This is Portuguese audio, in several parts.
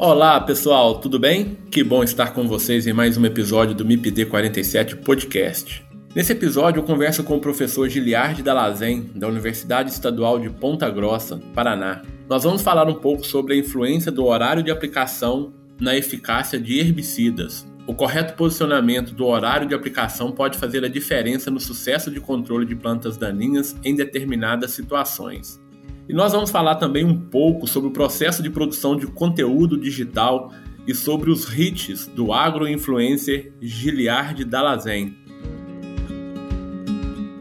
Olá pessoal, tudo bem? Que bom estar com vocês em mais um episódio do MIPD 47 Podcast. Nesse episódio eu converso com o professor Giliard Dalazen, da Universidade Estadual de Ponta Grossa, Paraná. Nós vamos falar um pouco sobre a influência do horário de aplicação na eficácia de herbicidas. O correto posicionamento do horário de aplicação pode fazer a diferença no sucesso de controle de plantas daninhas em determinadas situações. E nós vamos falar também um pouco sobre o processo de produção de conteúdo digital e sobre os hits do agro-influencer Giliard Dalazen.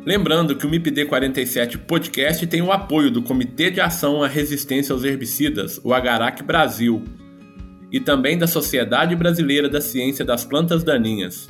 Lembrando que o MIPD 47 Podcast tem o apoio do Comitê de Ação à Resistência aos Herbicidas, o Agarac Brasil, e também da Sociedade Brasileira da Ciência das Plantas Daninhas.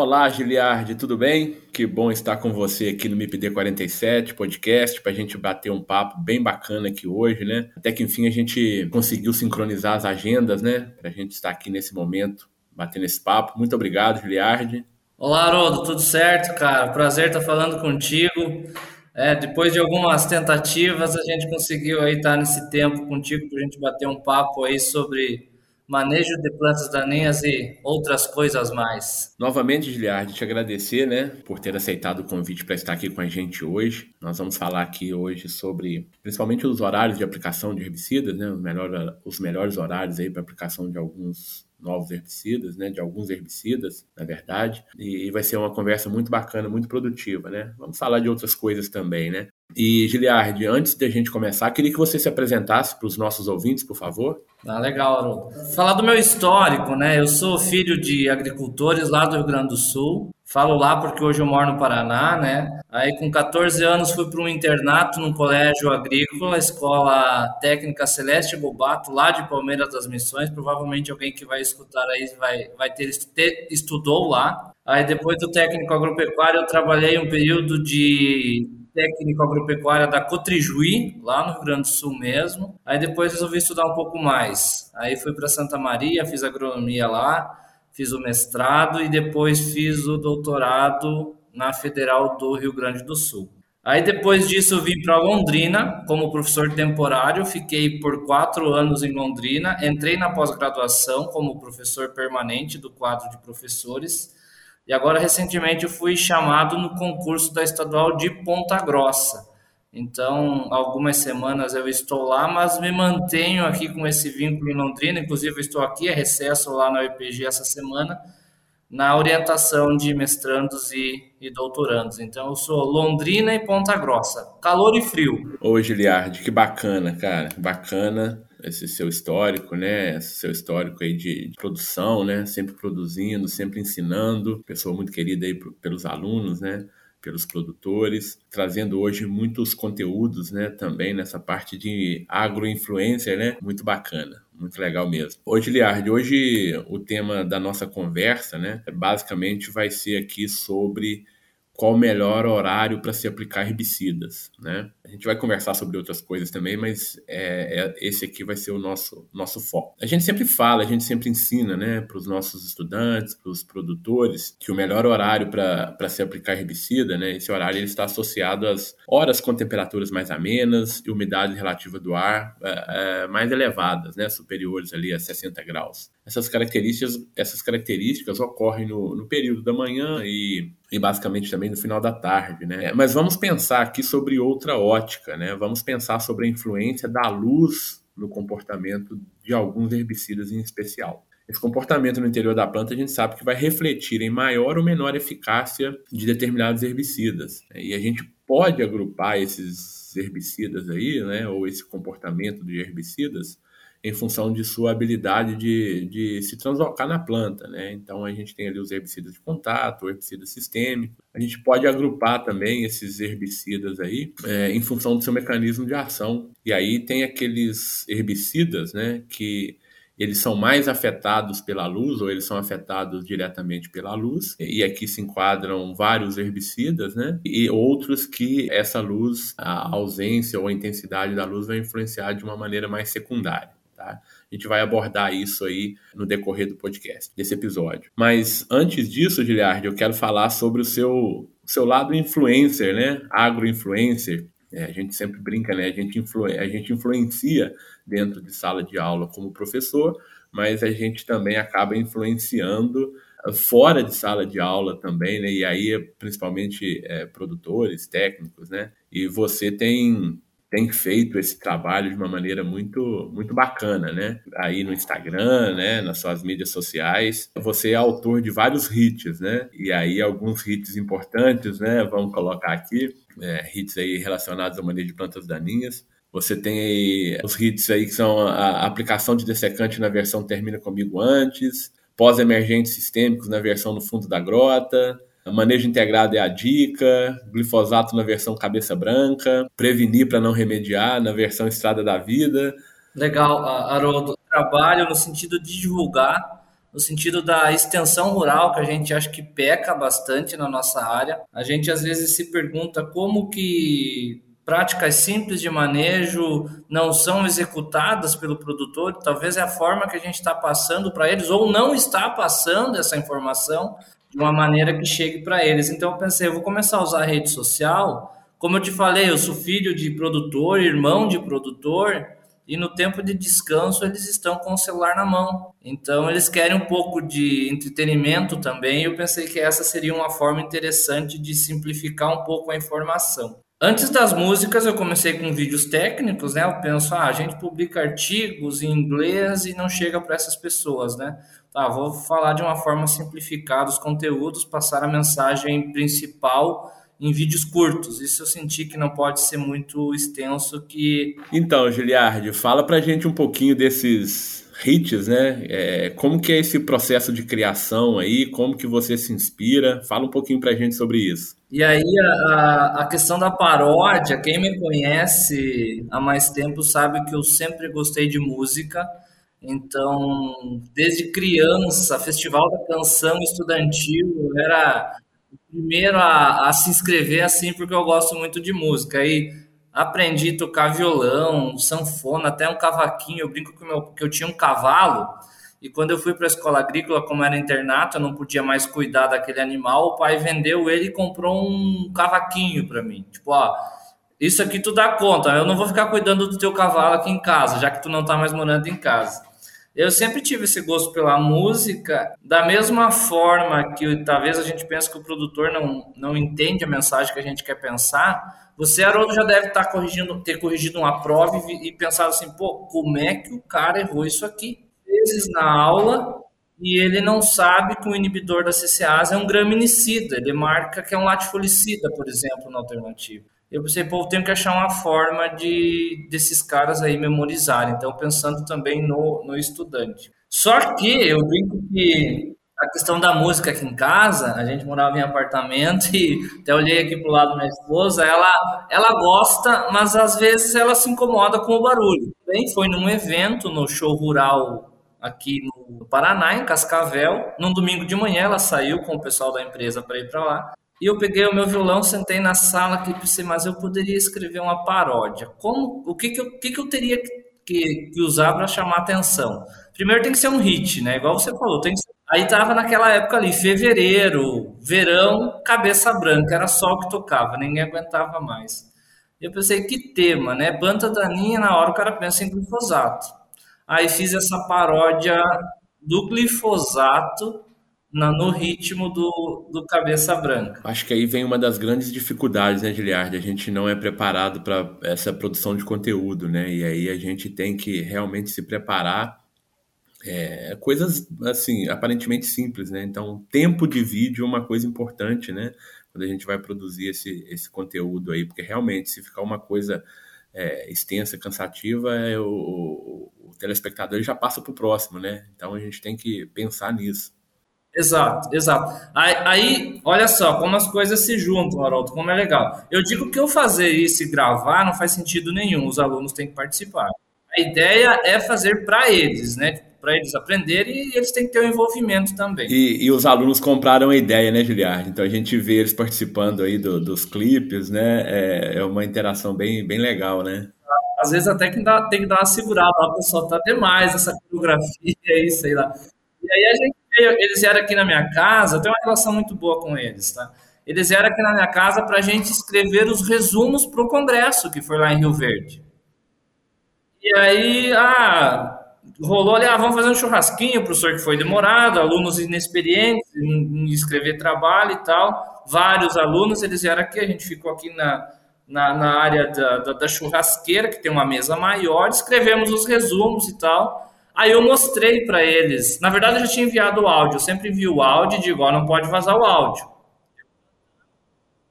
Olá, Giliardi, tudo bem? Que bom estar com você aqui no MIPD 47 podcast para a gente bater um papo bem bacana aqui hoje, né? Até que enfim a gente conseguiu sincronizar as agendas, né? Para a gente estar aqui nesse momento batendo esse papo. Muito obrigado, Giliardi. Olá, Haroldo, tudo certo, cara? Prazer estar falando contigo. É, depois de algumas tentativas, a gente conseguiu aí estar nesse tempo contigo para a gente bater um papo aí sobre manejo de plantas daninhas e outras coisas mais. Novamente, Giliard, te agradecer, né, por ter aceitado o convite para estar aqui com a gente hoje. Nós vamos falar aqui hoje sobre, principalmente, os horários de aplicação de herbicidas, né, os, melhor, os melhores horários aí para aplicação de alguns novos herbicidas, né, de alguns herbicidas, na verdade, e, vai ser uma conversa muito bacana, muito produtiva, né? Vamos falar de outras coisas também, né? E Giliard, antes de a gente começar, queria que você se apresentasse para os nossos ouvintes, por favor. Ah, legal, Haroldo. Falar do meu histórico, né? Eu sou filho de agricultores lá do Rio Grande do Sul. Falo lá porque hoje eu moro no Paraná, né? Aí com 14 anos fui para um internato num colégio agrícola, Escola Técnica Celeste Bobato, lá de Palmeiras das Missões. Provavelmente alguém que vai escutar aí vai, vai ter, ter estudou lá. Aí depois do técnico agropecuário eu trabalhei um período de técnico agropecuária da Cotrijuí, lá no Rio Grande do Sul mesmo. Aí depois resolvi estudar um pouco mais. Aí fui para Santa Maria, fiz agronomia lá, fiz o mestrado e depois fiz o doutorado na Federal do Rio Grande do Sul. Aí depois disso eu vim para Londrina como professor temporário, fiquei por quatro anos em Londrina, entrei na pós-graduação como professor permanente do quadro de professores e agora, recentemente, eu fui chamado no concurso da estadual de Ponta Grossa. Então, algumas semanas eu estou lá, mas me mantenho aqui com esse vínculo em Londrina. Inclusive, estou aqui a recesso lá na UEPG essa semana, na orientação de mestrandos e, e doutorandos. Então, eu sou Londrina e Ponta Grossa. Calor e frio. Ô, Giliardi, que bacana, cara. Bacana esse seu histórico, né? Esse seu histórico aí de, de, produção, né? Sempre produzindo, sempre ensinando, pessoa muito querida aí pelos alunos, né? Pelos produtores, trazendo hoje muitos conteúdos, né? Também nessa parte de agroinfluencer, né? Muito bacana, muito legal mesmo. Hoje, Liard, hoje o tema da nossa conversa, né? Basicamente vai ser aqui sobre qual o melhor horário para se aplicar herbicidas, né? A gente vai conversar sobre outras coisas também, mas é, é, esse aqui vai ser o nosso, nosso foco. A gente sempre fala, a gente sempre ensina, né, para os nossos estudantes, para os produtores, que o melhor horário para se aplicar herbicida, né, esse horário ele está associado às horas com temperaturas mais amenas e umidade relativa do ar é, é, mais elevadas, né, superiores ali a 60 graus. Essas características, essas características ocorrem no, no período da manhã e e basicamente também no final da tarde, né? Mas vamos pensar aqui sobre outra ótica, né? Vamos pensar sobre a influência da luz no comportamento de alguns herbicidas em especial. Esse comportamento no interior da planta a gente sabe que vai refletir em maior ou menor eficácia de determinados herbicidas. E a gente pode agrupar esses herbicidas aí, né, ou esse comportamento de herbicidas, em função de sua habilidade de, de se translocar na planta. Né? Então, a gente tem ali os herbicidas de contato, o herbicida sistêmico. A gente pode agrupar também esses herbicidas aí é, em função do seu mecanismo de ação. E aí tem aqueles herbicidas né, que eles são mais afetados pela luz ou eles são afetados diretamente pela luz. E aqui se enquadram vários herbicidas, né? E outros que essa luz, a ausência ou a intensidade da luz vai influenciar de uma maneira mais secundária. Tá? A gente vai abordar isso aí no decorrer do podcast, desse episódio. Mas antes disso, Giliard, eu quero falar sobre o seu, seu lado influencer, né? Agro-influencer. É, a gente sempre brinca, né? A gente, influ, a gente influencia dentro de sala de aula como professor, mas a gente também acaba influenciando fora de sala de aula também, né? E aí, principalmente é, produtores, técnicos, né? E você tem tem feito esse trabalho de uma maneira muito muito bacana, né? Aí no Instagram, né, nas suas mídias sociais, você é autor de vários hits, né? E aí alguns hits importantes, né? Vamos colocar aqui é, hits aí relacionados ao manejo de plantas daninhas. Você tem aí os hits aí que são a aplicação de dessecante na versão termina comigo antes, pós-emergentes sistêmicos na versão no fundo da grota, Manejo integrado é a dica, glifosato na versão cabeça branca, prevenir para não remediar na versão estrada da vida. Legal, Haroldo. Trabalho no sentido de divulgar, no sentido da extensão rural, que a gente acha que peca bastante na nossa área. A gente às vezes se pergunta como que práticas simples de manejo não são executadas pelo produtor, talvez é a forma que a gente está passando para eles, ou não está passando essa informação de uma maneira que chegue para eles. Então eu pensei, eu vou começar a usar a rede social. Como eu te falei, eu sou filho de produtor, irmão de produtor, e no tempo de descanso eles estão com o celular na mão. Então eles querem um pouco de entretenimento também. Eu pensei que essa seria uma forma interessante de simplificar um pouco a informação. Antes das músicas, eu comecei com vídeos técnicos, né? Eu penso, ah, a gente publica artigos em inglês e não chega para essas pessoas, né? Tá, vou falar de uma forma simplificada os conteúdos, passar a mensagem principal em vídeos curtos. Isso eu senti que não pode ser muito extenso que... Então, Giliardi, fala pra gente um pouquinho desses hits, né? É, como que é esse processo de criação aí? Como que você se inspira? Fala um pouquinho pra gente sobre isso. E aí a, a questão da paródia, quem me conhece há mais tempo sabe que eu sempre gostei de música. Então, desde criança, Festival da Canção Estudantil, era o primeiro a, a se inscrever assim, porque eu gosto muito de música. Aí aprendi a tocar violão, sanfona, até um cavaquinho. Eu brinco que, meu, que eu tinha um cavalo. E quando eu fui para a escola agrícola, como era internato, eu não podia mais cuidar daquele animal. O pai vendeu ele e comprou um cavaquinho para mim. Tipo, ó, isso aqui tu dá conta. Eu não vou ficar cuidando do teu cavalo aqui em casa, já que tu não tá mais morando em casa. Eu sempre tive esse gosto pela música, da mesma forma que talvez a gente pense que o produtor não, não entende a mensagem que a gente quer pensar, você, Haroldo, já deve estar corrigindo, ter corrigido uma prova e, e pensado assim, pô, como é que o cara errou isso aqui? Vezes na aula e ele não sabe que o inibidor da CCase é um graminicida, ele marca que é um latifolicida, por exemplo, na alternativa. Eu pensei, pô, eu tenho que achar uma forma de desses caras aí memorizarem. Então, pensando também no, no estudante. Só que eu brinco que a questão da música aqui em casa, a gente morava em apartamento e até olhei aqui pro lado da minha esposa, ela, ela gosta, mas às vezes ela se incomoda com o barulho. Bem, foi num evento no show rural aqui no Paraná, em Cascavel. Num domingo de manhã ela saiu com o pessoal da empresa para ir para lá. E eu peguei o meu violão, sentei na sala e pensei, mas eu poderia escrever uma paródia. Como, o que, que, eu, que, que eu teria que, que usar para chamar atenção? Primeiro tem que ser um hit, né? Igual você falou, tem que ser... Aí tava naquela época ali, fevereiro, verão, cabeça branca, era só o que tocava, ninguém aguentava mais. Eu pensei, que tema, né? Planta daninha, na hora o cara pensa em glifosato. Aí fiz essa paródia do glifosato na, no ritmo do, do Cabeça Branca. Acho que aí vem uma das grandes dificuldades, né, Giliard? A gente não é preparado para essa produção de conteúdo, né? E aí a gente tem que realmente se preparar. É, coisas, assim, aparentemente simples, né? Então, tempo de vídeo é uma coisa importante, né? Quando a gente vai produzir esse, esse conteúdo aí, porque realmente, se ficar uma coisa é, extensa, cansativa, é, o, o, o telespectador já passa para o próximo, né? Então, a gente tem que pensar nisso. Exato, exato. Aí, aí, olha só como as coisas se juntam, Haroldo, como é legal. Eu digo que eu fazer isso e gravar não faz sentido nenhum, os alunos têm que participar. A ideia é fazer para eles, né? Para eles aprenderem e eles têm que ter o um envolvimento também. E, e, os alunos compraram a ideia, né, Giliard? Então a gente vê eles participando aí do, dos clipes, né? É, é, uma interação bem, bem legal, né? Às vezes até que dá, tem que dar uma segurada, o pessoal tá demais, essa coreografia aí, sei lá. E aí a gente eles vieram aqui na minha casa, eu tenho uma relação muito boa com eles, tá? Eles vieram aqui na minha casa para a gente escrever os resumos para o congresso que foi lá em Rio Verde. E aí, ah, rolou ali, ah, vamos fazer um churrasquinho, professor que foi demorado, alunos inexperientes em escrever trabalho e tal. Vários alunos, eles vieram aqui, a gente ficou aqui na, na, na área da, da, da churrasqueira, que tem uma mesa maior, escrevemos os resumos e tal. Aí eu mostrei para eles. Na verdade, eu já tinha enviado o áudio. Eu sempre envio o áudio e digo, ó, não pode vazar o áudio.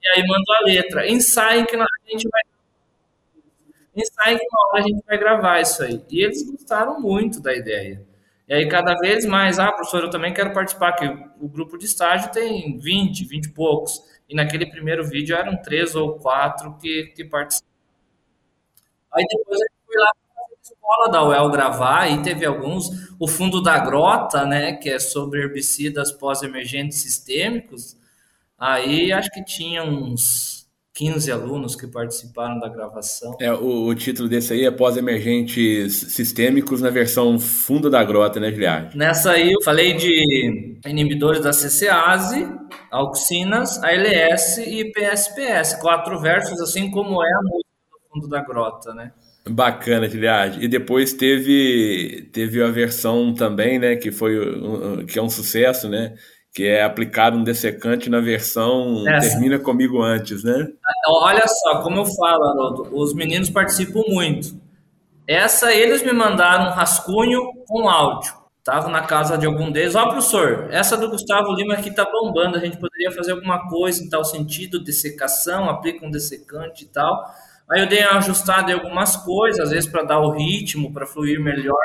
E aí mando a letra. Ensaiem que na hora a gente vai. Ensaiem que na hora a gente vai gravar isso aí. E eles gostaram muito da ideia. E aí, cada vez mais, ah, professor, eu também quero participar, que o grupo de estágio tem 20, 20 e poucos. E naquele primeiro vídeo eram três ou quatro que, que participaram. Aí depois gente foi lá escola da UEL gravar e teve alguns, o fundo da grota, né, que é sobre herbicidas pós-emergentes sistêmicos, aí acho que tinha uns 15 alunos que participaram da gravação. É, o, o título desse aí é Pós-Emergentes Sistêmicos na versão fundo da grota, né, Giliard? Nessa aí eu falei de inibidores da CCase, auxinas, ALS e PSPS, quatro versos, assim como é a música do fundo da grota, né? Bacana, Giliard. E depois teve, teve a versão também, né, que foi que é um sucesso, né? Que é aplicar um dessecante na versão Essa. termina comigo antes, né? Olha só, como eu falo, Haroldo, os meninos participam muito. Essa eles me mandaram um rascunho com áudio. Tava na casa de algum deles. Ó, professor, essa do Gustavo Lima aqui tá bombando. A gente poderia fazer alguma coisa em tal sentido, dessecação, aplica um dessecante e tal. Aí eu dei uma ajustada em algumas coisas, às vezes para dar o ritmo, para fluir melhor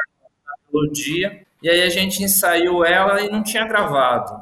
na melodia. E aí a gente ensaiou ela e não tinha gravado.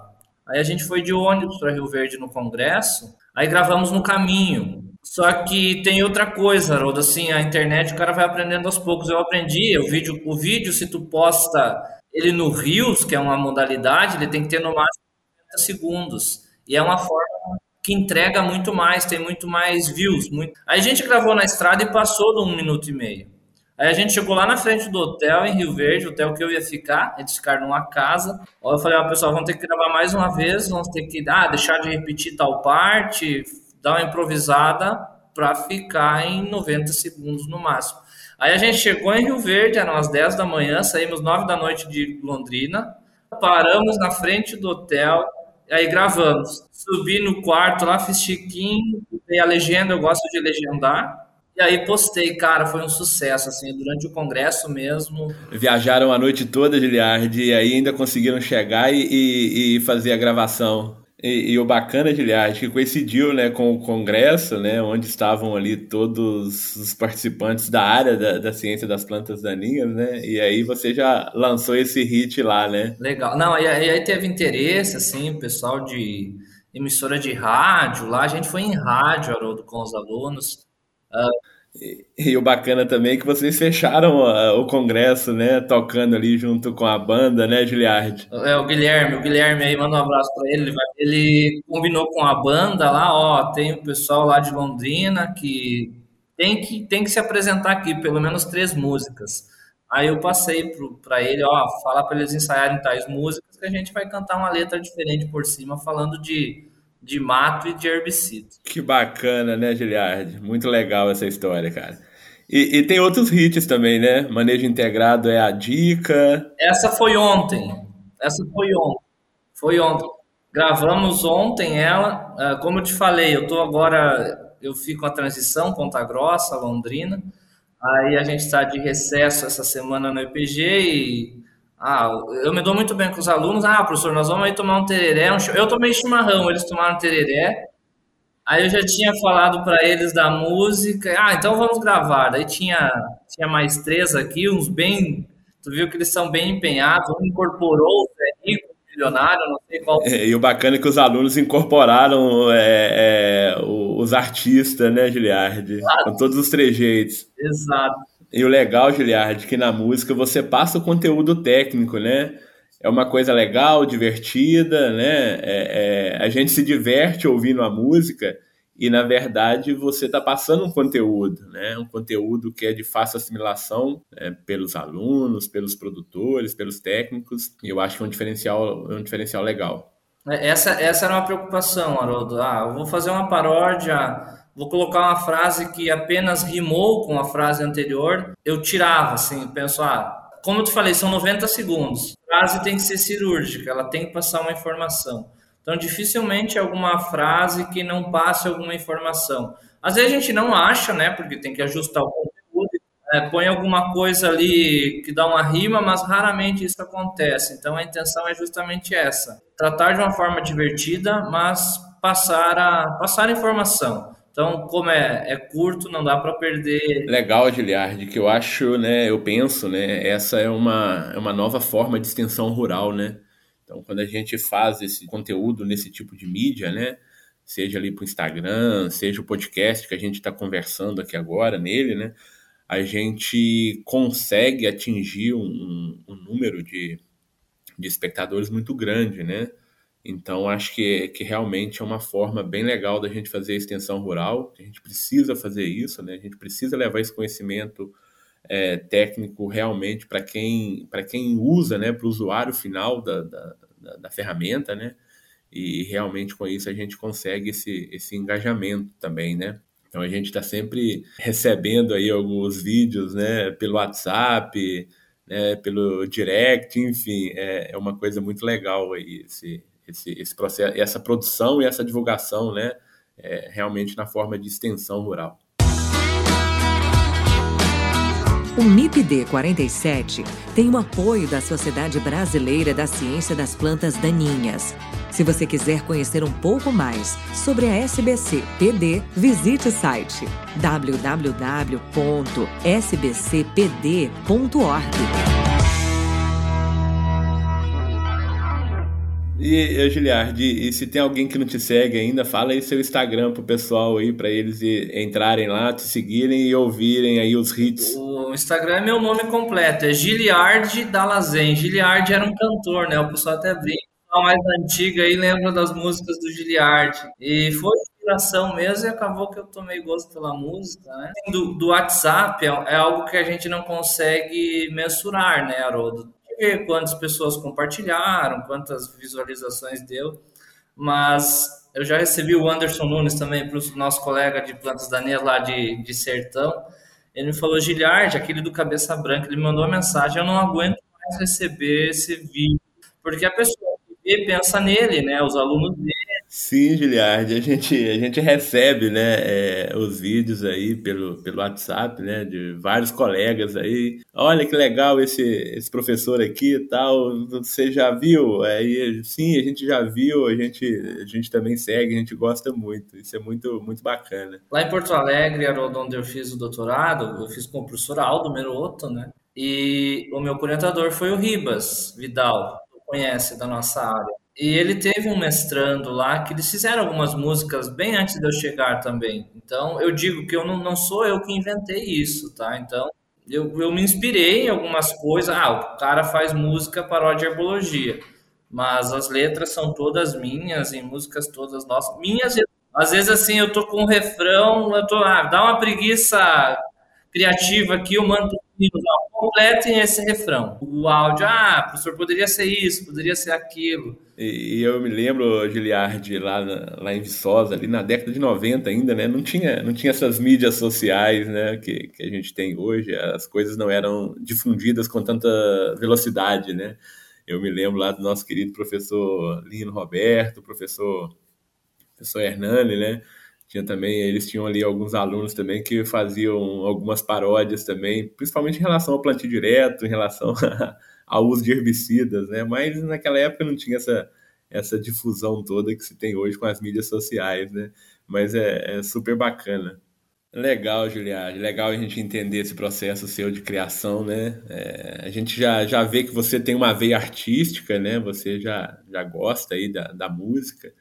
Aí a gente foi de ônibus para Rio Verde no congresso, aí gravamos no caminho. Só que tem outra coisa, Haroldo, assim, a internet o cara vai aprendendo aos poucos. Eu aprendi, o vídeo, o vídeo se tu posta ele no Reels, que é uma modalidade, ele tem que ter no máximo 30 segundos. E é uma forma que entrega muito mais, tem muito mais views. Muito... Aí a gente gravou na estrada e passou de um minuto e meio. Aí a gente chegou lá na frente do hotel, em Rio Verde, hotel que eu ia ficar, eles ficaram numa casa. Aí eu falei, ó, pessoal, vamos ter que gravar mais uma vez, vamos ter que ah, deixar de repetir tal parte, dar uma improvisada para ficar em 90 segundos no máximo. Aí a gente chegou em Rio Verde, eram as 10 da manhã, saímos 9 da noite de Londrina, paramos na frente do hotel, Aí gravamos. Subi no quarto lá, fiz chiquinho, dei a legenda, eu gosto de legendar. E aí postei, cara, foi um sucesso, assim, durante o congresso mesmo. Viajaram a noite toda, Giliard, e aí ainda conseguiram chegar e, e, e fazer a gravação. E, e, o bacana, Giliard, que coincidiu né, com o congresso, né, onde estavam ali todos os participantes da área da, da, ciência das plantas daninhas, né? E aí você já lançou esse hit lá, né? Legal. Não, e aí, aí teve interesse, assim, pessoal de emissora de rádio, lá a gente foi em rádio, Haroldo, com os alunos. E, o bacana também é que vocês fecharam o congresso, né? Tocando ali junto com a banda, né, Giliard? É, o Guilherme, o Guilherme aí, manda um abraço para ele. Ele combinou com a banda lá, ó, tem o pessoal lá de Londrina que tem que, tem que se apresentar aqui, pelo menos três músicas. Aí eu passei para ele, ó, falar para eles ensaiarem tais músicas que a gente vai cantar uma letra diferente por cima, falando de de mato e de herbicida. Que bacana, né, Giliard? Muito legal essa história, cara. E, e, tem outros hits também, né? Manejo integrado é a dica. Essa foi ontem. Essa foi ontem. Foi ontem. Gravamos ontem ela. Ah, como eu te falei, eu tô agora. Eu fico a transição, Ponta Grossa, Londrina. Aí a gente está de recesso essa semana no EPG e ah, eu me dou muito bem com os alunos. Ah, professor, nós vamos aí tomar um tereré. Um eu tomei chimarrão, eles tomaram tereré. Aí eu já tinha falado para eles da música. Ah, então vamos gravar. Daí tinha, tinha mais três aqui, uns bem. Tu viu que eles são bem empenhados. Um incorporou o Zé Rico, milionário, não sei qual. É, e o bacana é que os alunos incorporaram é, é, os artistas, né, Giliardi? Com todos os trejeitos. Exato. E o legal, Giliard, que na música você passa o conteúdo técnico, né? É uma coisa legal, divertida, né? É, é, a gente se diverte ouvindo a música e, na verdade, você está passando um conteúdo, né? Um conteúdo que é de fácil assimilação né? pelos alunos, pelos produtores, pelos técnicos. E eu acho que é um diferencial, é um diferencial legal. É, essa, essa era uma preocupação, Haroldo. Ah, eu vou fazer uma paródia vou colocar uma frase que apenas rimou com a frase anterior, eu tirava, assim, penso, ah, como eu te falei, são 90 segundos. A frase tem que ser cirúrgica, ela tem que passar uma informação. Então, dificilmente alguma frase que não passe alguma informação. Às vezes a gente não acha, né, porque tem que ajustar o conteúdo, é, põe alguma coisa ali que dá uma rima, mas raramente isso acontece. Então, a intenção é justamente essa: tratar de uma forma divertida, mas passar a passar a informação. Então, como é, é curto, não dá para perder. Legal, Giliard, que eu acho, né, eu penso, né, essa é uma, é uma nova forma de extensão rural, né? Então, quando a gente faz esse conteúdo nesse tipo de mídia, né, seja ali para o Instagram, seja o podcast que a gente está conversando aqui agora nele, né, a gente consegue atingir um, um número de, de espectadores muito grande, né? Então, acho que, que realmente é uma forma bem legal da gente fazer a extensão rural. A gente precisa fazer isso, né? A gente precisa levar esse conhecimento é, técnico realmente para quem, quem usa, né? Para o usuário final da, da, da, da, ferramenta, né? E realmente com isso a gente consegue esse, esse engajamento também, né? Então a gente está sempre recebendo aí alguns vídeos, né? Pelo WhatsApp, né, pelo direct, enfim, é, é uma coisa muito legal aí esse, esse, esse processo, essa produção e essa divulgação, né, é, realmente na forma de extensão rural. O MIPD 47 tem o apoio da Sociedade Brasileira da Ciência das Plantas Daninhas. Se você quiser conhecer um pouco mais sobre a SBC PD, visite o site www.sbcpd.org. E, Giliard, e se tem alguém que não te segue ainda, fala aí seu Instagram pro pessoal aí, para eles entrarem lá, te seguirem e ouvirem aí os hits. O Instagram é meu nome completo, é Giliard Dalazen. Giliard era um cantor, né? O pessoal até brinca. A mais antiga aí lembra das músicas do Giliard. E foi inspiração mesmo e acabou que eu tomei gosto pela música, né? Do, do WhatsApp é, é algo que a gente não consegue mensurar, né, Haroldo? Ver quantas pessoas compartilharam, quantas visualizações deu, mas eu já recebi o Anderson Nunes também, para o nosso colega de plantas daninhas lá de, de Sertão. Ele me falou, Giliard, aquele do Cabeça Branca, ele me mandou uma mensagem, eu não aguento mais receber esse vídeo, porque a pessoa vê, pensa nele, né, os alunos dele, Sim, Giliard, a gente, a gente recebe né, é, os vídeos aí pelo, pelo WhatsApp, né, de vários colegas aí. Olha que legal esse, esse professor aqui e tal. Você já viu? Aí, sim, a gente já viu, a gente, a gente também segue, a gente gosta muito. Isso é muito, muito bacana. Lá em Porto Alegre, era onde eu fiz o doutorado, eu fiz com o professor Aldo Meroto, né? E o meu orientador foi o Ribas Vidal, conhece da nossa área E ele teve um mestrando lá que eles fizeram algumas músicas bem antes de eu chegar também. Então eu digo que eu não, não sou eu que inventei isso, tá? Então eu, eu me inspirei em algumas coisas. Ah, o cara faz música paródia de herbologia, mas as letras são todas minhas e músicas todas nossas. Minhas, às vezes assim, eu tô com um refrão, eu tô, ah, dá uma preguiça criativa aqui, eu mando completem esse refrão. O áudio, ah, professor, poderia ser isso, poderia ser aquilo. E, e eu me lembro, Giliardi, lá, lá em Viçosa, ali na década de 90 ainda, né? Não tinha, não tinha essas mídias sociais, né? Que, que a gente tem hoje. As coisas não eram difundidas com tanta velocidade, né? Eu me lembro lá do nosso querido professor Lino Roberto, professor, professor Hernani, né? Tinha também, eles tinham ali alguns alunos também que faziam algumas paródias também, principalmente em relação ao plantio direto, em relação ao uso de herbicidas, né? Mas naquela época não tinha essa, essa difusão toda que se tem hoje com as mídias sociais, né? Mas é, é super bacana. Legal, Juliade. Legal a gente entender esse processo seu de criação, né? É, a gente já, já vê que você tem uma veia artística, né? Você já, já gosta aí da, da música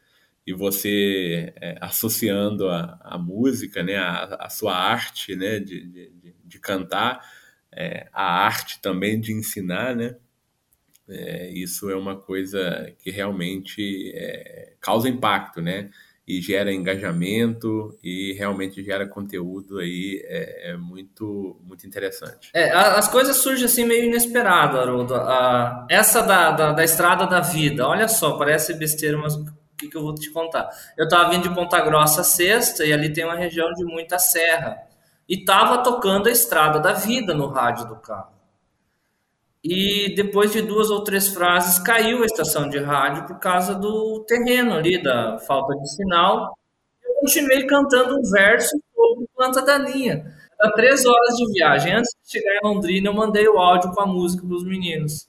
e você é, associando a, a, música, né, a, a, sua arte, né, de, de, de cantar, é, a arte também de ensinar, né, é, isso é uma coisa que realmente é, causa impacto, né, e gera engajamento e realmente gera conteúdo aí é, é muito muito interessante. É, as coisas surgem assim meio inesperado, Haroldo. essa da, da, da, estrada da vida, olha só, parece besteira, mas que, que eu vou te contar? Eu estava vindo de Ponta Grossa sexta e ali tem uma região de muita serra. E estava tocando a estrada da vida no rádio do carro. E depois de duas ou três frases caiu a estação de rádio por causa do terreno ali, da falta de sinal. Eu continuei cantando um verso sobre planta daninha. Há três horas de viagem. Antes de chegar em Londrina, eu mandei o áudio com a música para os meninos.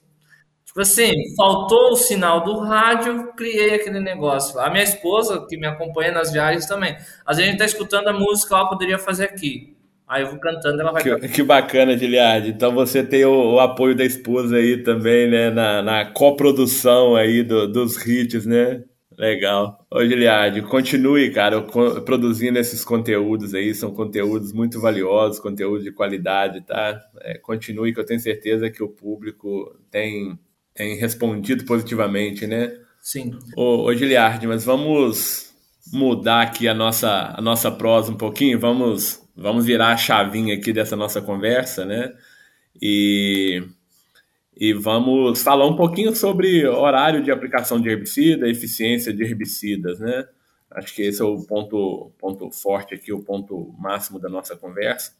Tipo assim, faltou o sinal do rádio, criei aquele negócio. A minha esposa, que me acompanha nas viagens também, às vezes a gente tá escutando a música, ela poderia fazer aqui. Aí eu vou cantando, ela vai. Que, que bacana, Giliard. Então você tem o, o, apoio da esposa aí também, né? Na, na coprodução aí do, dos hits, né? Legal. Ô, Giliard, continue, cara, produzindo esses conteúdos aí. São conteúdos muito valiosos, conteúdo de qualidade, tá? É, continue, que eu tenho certeza que o público tem tem respondido positivamente, né? Sim. Ô, ô Giliardi, mas vamos mudar aqui a nossa, a nossa prosa um pouquinho, vamos, vamos virar a chavinha aqui dessa nossa conversa, né? E, e vamos falar um pouquinho sobre horário de aplicação de herbicida, eficiência de herbicidas, né? Acho que esse é o ponto, ponto forte aqui, o ponto máximo da nossa conversa.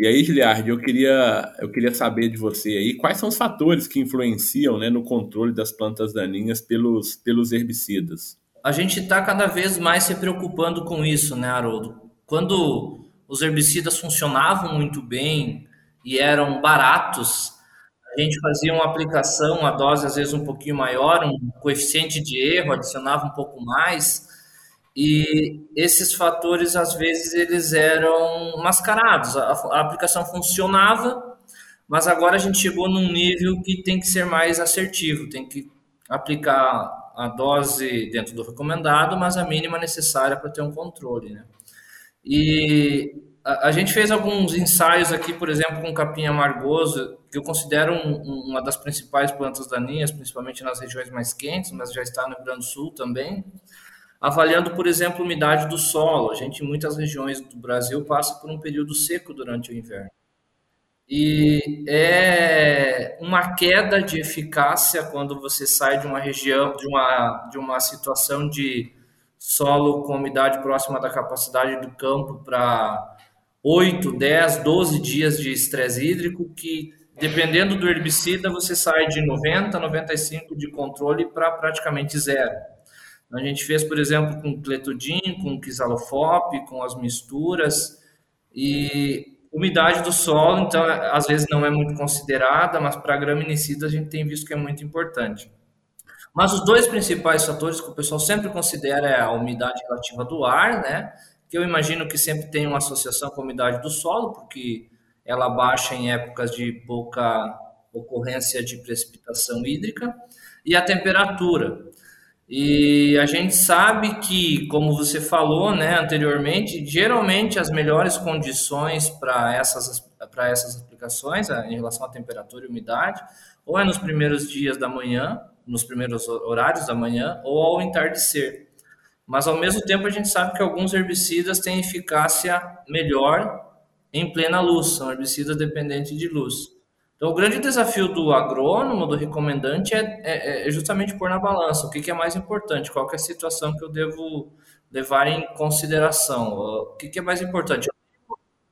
E aí, Giliard, eu queria, eu queria saber de você aí quais são os fatores que influenciam né, no controle das plantas daninhas pelos, pelos herbicidas. A gente está cada vez mais se preocupando com isso, né, Haroldo? Quando os herbicidas funcionavam muito bem e eram baratos, a gente fazia uma aplicação, a dose às vezes um pouquinho maior, um coeficiente de erro, adicionava um pouco mais, e esses fatores às vezes eles eram mascarados. A, a, aplicação funcionava, mas agora a gente chegou num nível que tem que ser mais assertivo, tem que aplicar a dose dentro do recomendado, mas a mínima necessária para ter um controle, né? E a, a, gente fez alguns ensaios aqui, por exemplo, com capim amargoso, que eu considero um, uma das principais plantas daninhas, principalmente nas regiões mais quentes, mas já está no Rio Grande do Sul também avaliando, por exemplo, a umidade do solo. A gente, em muitas regiões do Brasil, passa por um período seco durante o inverno. E é uma queda de eficácia quando você sai de uma região, de uma, de uma situação de solo com umidade próxima da capacidade do campo para 8, 10, 12 dias de estresse hídrico, que dependendo do herbicida, você sai de 90, 95 de controle para praticamente zero. A gente fez, por exemplo, com cletodin, com quisalofop, com as misturas e umidade do solo, então às vezes não é muito considerada, mas para graminicida a gente tem visto que é muito importante. Mas os dois principais fatores que o pessoal sempre considera é a umidade relativa do ar, né? Que eu imagino que sempre tem uma associação com a umidade do solo, porque ela baixa em épocas de pouca ocorrência de precipitação hídrica e a temperatura. E a gente sabe que, como você falou né, anteriormente, geralmente as melhores condições para essas, essas aplicações em relação à temperatura e umidade, ou é nos primeiros dias da manhã, nos primeiros horários da manhã, ou ao entardecer. Mas ao mesmo tempo a gente sabe que alguns herbicidas têm eficácia melhor em plena luz, são herbicidas dependentes de luz. Então, o grande desafio do agrônomo, do recomendante, é, é, é justamente pôr na balança o que, que, é mais importante, qual é a situação que eu devo levar em consideração. O que, que é mais importante?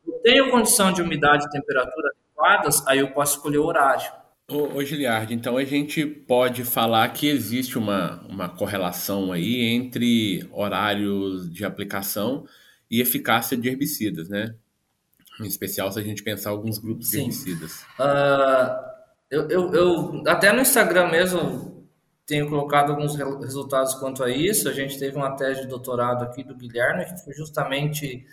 Eu tenho condição de umidade e temperatura adequadas, aí eu posso escolher o horário. Ô, ô Giliardi, então a gente pode falar que existe uma, uma correlação aí entre horários de aplicação e eficácia de herbicidas, né? Em especial se a gente pensar alguns grupos Sim. de herbicidas. Uh, eu, eu, eu, até no Instagram mesmo tenho colocado alguns resultados quanto a isso. A gente teve uma tese de doutorado aqui do Guilherme, que foi justamente